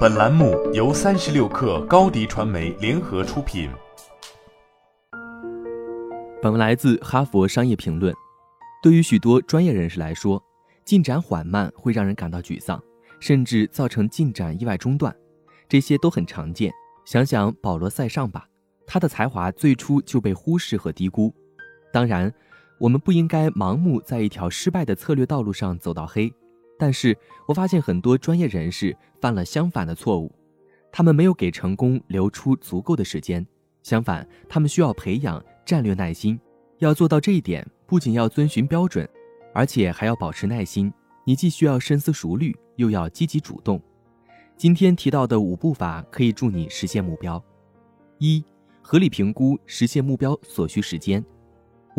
本栏目由三十六氪高低传媒联合出品。本文来自《哈佛商业评论》。对于许多专业人士来说，进展缓慢会让人感到沮丧，甚至造成进展意外中断，这些都很常见。想想保罗·塞尚吧，他的才华最初就被忽视和低估。当然，我们不应该盲目在一条失败的策略道路上走到黑。但是我发现很多专业人士犯了相反的错误，他们没有给成功留出足够的时间，相反，他们需要培养战略耐心。要做到这一点，不仅要遵循标准，而且还要保持耐心。你既需要深思熟虑，又要积极主动。今天提到的五步法可以助你实现目标：一、合理评估实现目标所需时间。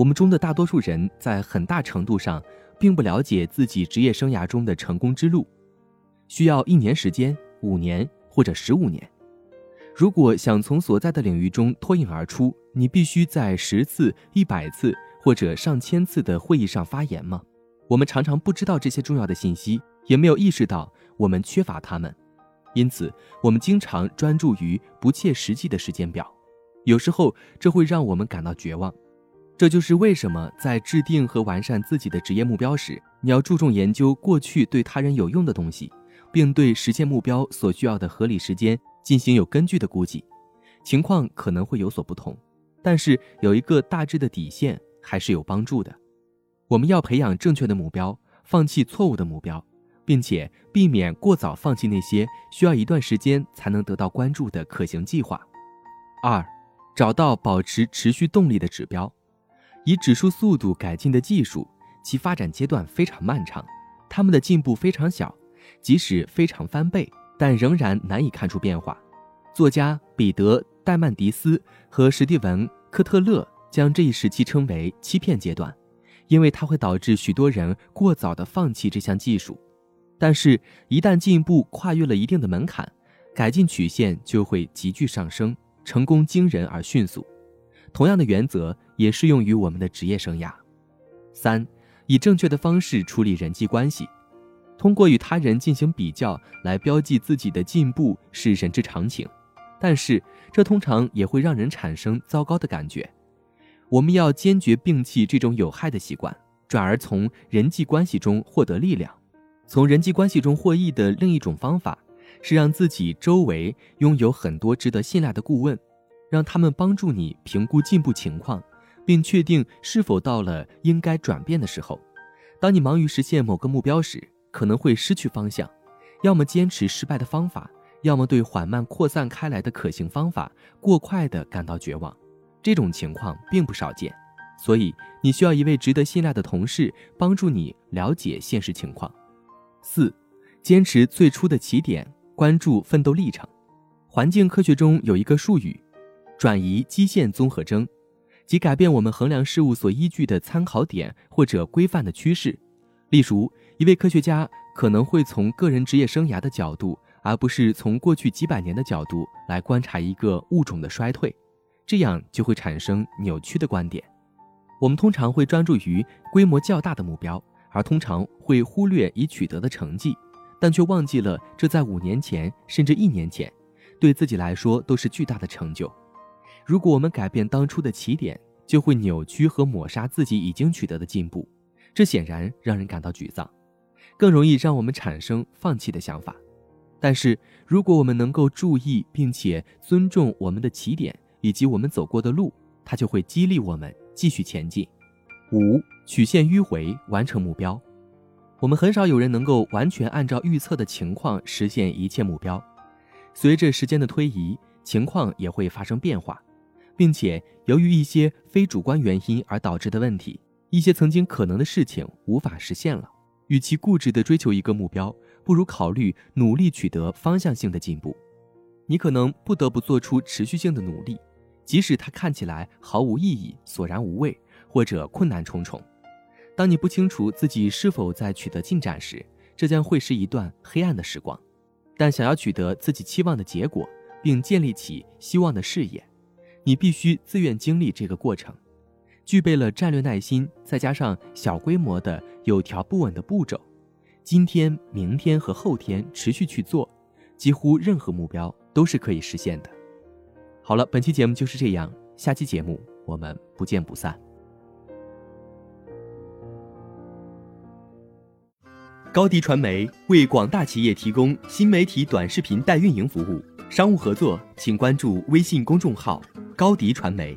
我们中的大多数人在很大程度上。并不了解自己职业生涯中的成功之路，需要一年时间、五年或者十五年。如果想从所在的领域中脱颖而出，你必须在十次、一百次或者上千次的会议上发言吗？我们常常不知道这些重要的信息，也没有意识到我们缺乏它们，因此我们经常专注于不切实际的时间表，有时候这会让我们感到绝望。这就是为什么在制定和完善自己的职业目标时，你要注重研究过去对他人有用的东西，并对实现目标所需要的合理时间进行有根据的估计。情况可能会有所不同，但是有一个大致的底线还是有帮助的。我们要培养正确的目标，放弃错误的目标，并且避免过早放弃那些需要一段时间才能得到关注的可行计划。二，找到保持持续动力的指标。以指数速度改进的技术，其发展阶段非常漫长，他们的进步非常小，即使非常翻倍，但仍然难以看出变化。作家彼得·戴曼迪斯和史蒂文·科特勒将这一时期称为“欺骗阶段”，因为它会导致许多人过早地放弃这项技术。但是，一旦进步跨越了一定的门槛，改进曲线就会急剧上升，成功惊人而迅速。同样的原则也适用于我们的职业生涯。三，以正确的方式处理人际关系。通过与他人进行比较来标记自己的进步是人之常情，但是这通常也会让人产生糟糕的感觉。我们要坚决摒弃这种有害的习惯，转而从人际关系中获得力量。从人际关系中获益的另一种方法是让自己周围拥有很多值得信赖的顾问。让他们帮助你评估进步情况，并确定是否到了应该转变的时候。当你忙于实现某个目标时，可能会失去方向，要么坚持失败的方法，要么对缓慢扩散开来的可行方法过快地感到绝望。这种情况并不少见，所以你需要一位值得信赖的同事帮助你了解现实情况。四，坚持最初的起点，关注奋斗历程。环境科学中有一个术语。转移基线综合征，即改变我们衡量事物所依据的参考点或者规范的趋势。例如，一位科学家可能会从个人职业生涯的角度，而不是从过去几百年的角度来观察一个物种的衰退，这样就会产生扭曲的观点。我们通常会专注于规模较大的目标，而通常会忽略已取得的成绩，但却忘记了这在五年前甚至一年前，对自己来说都是巨大的成就。如果我们改变当初的起点，就会扭曲和抹杀自己已经取得的进步，这显然让人感到沮丧，更容易让我们产生放弃的想法。但是，如果我们能够注意并且尊重我们的起点以及我们走过的路，它就会激励我们继续前进。五曲线迂回完成目标，我们很少有人能够完全按照预测的情况实现一切目标。随着时间的推移，情况也会发生变化。并且，由于一些非主观原因而导致的问题，一些曾经可能的事情无法实现了。与其固执地追求一个目标，不如考虑努力取得方向性的进步。你可能不得不做出持续性的努力，即使它看起来毫无意义、索然无味或者困难重重。当你不清楚自己是否在取得进展时，这将会是一段黑暗的时光。但想要取得自己期望的结果，并建立起希望的事业。你必须自愿经历这个过程，具备了战略耐心，再加上小规模的有条不紊的步骤，今天、明天和后天持续去做，几乎任何目标都是可以实现的。好了，本期节目就是这样，下期节目我们不见不散。高迪传媒为广大企业提供新媒体短视频代运营服务，商务合作请关注微信公众号“高迪传媒”。